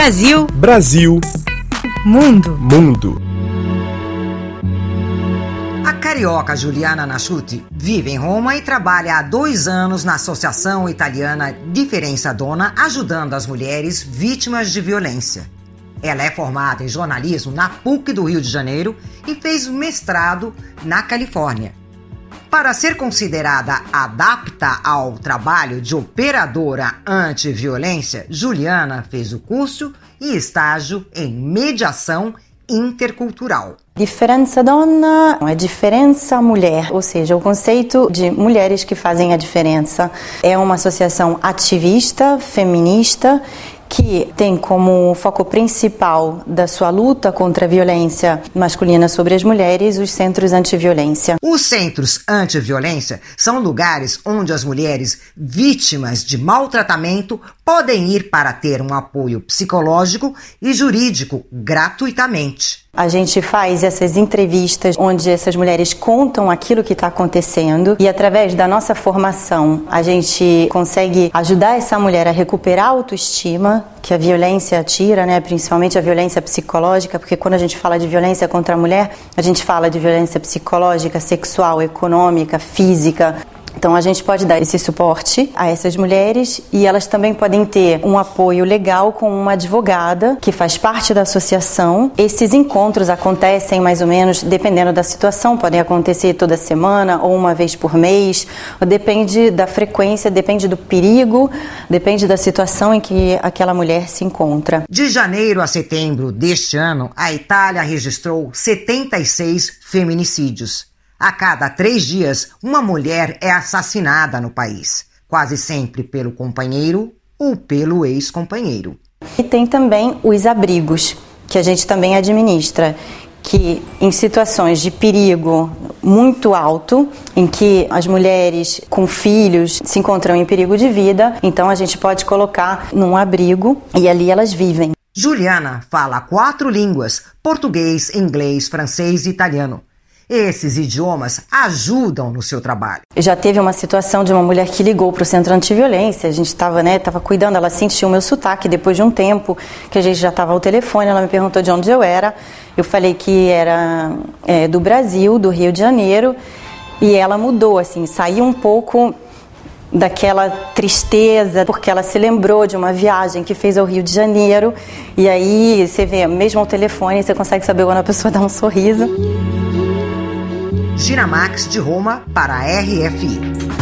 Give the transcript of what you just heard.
Brasil. Brasil. Mundo. Mundo. A carioca Juliana Nasciuti vive em Roma e trabalha há dois anos na Associação Italiana Diferença Dona, ajudando as mulheres vítimas de violência. Ela é formada em jornalismo na PUC do Rio de Janeiro e fez mestrado na Califórnia. Para ser considerada adapta ao trabalho de operadora anti-violência, Juliana fez o curso e estágio em mediação intercultural. Diferença dona é diferença mulher, ou seja, o conceito de mulheres que fazem a diferença. É uma associação ativista, feminista, que tem como foco principal da sua luta contra a violência masculina sobre as mulheres os centros antiviolência. Os centros antiviolência são lugares onde as mulheres vítimas de maltratamento podem ir para ter um apoio psicológico e jurídico gratuitamente. A gente faz essas entrevistas onde essas mulheres contam aquilo que está acontecendo e através da nossa formação a gente consegue ajudar essa mulher a recuperar a autoestima que a violência tira, né? Principalmente a violência psicológica, porque quando a gente fala de violência contra a mulher, a gente fala de violência psicológica, sexual, econômica, física. Então a gente pode dar esse suporte a essas mulheres e elas também podem ter um apoio legal com uma advogada que faz parte da associação. Esses encontros acontecem mais ou menos dependendo da situação, podem acontecer toda semana ou uma vez por mês, depende da frequência, depende do perigo, depende da situação em que aquela mulher se encontra. De janeiro a setembro deste ano, a Itália registrou 76 feminicídios. A cada três dias, uma mulher é assassinada no país, quase sempre pelo companheiro ou pelo ex-companheiro. E tem também os abrigos, que a gente também administra, que em situações de perigo muito alto, em que as mulheres com filhos se encontram em perigo de vida, então a gente pode colocar num abrigo e ali elas vivem. Juliana fala quatro línguas: português, inglês, francês e italiano. Esses idiomas ajudam no seu trabalho. Já teve uma situação de uma mulher que ligou para o centro antiviolência, a gente estava né, tava cuidando, ela sentiu o meu sotaque depois de um tempo que a gente já estava ao telefone, ela me perguntou de onde eu era, eu falei que era é, do Brasil, do Rio de Janeiro, e ela mudou, assim, saiu um pouco daquela tristeza, porque ela se lembrou de uma viagem que fez ao Rio de Janeiro, e aí você vê, mesmo ao telefone, você consegue saber quando a pessoa dá um sorriso. Ginamax de Roma para a RFI.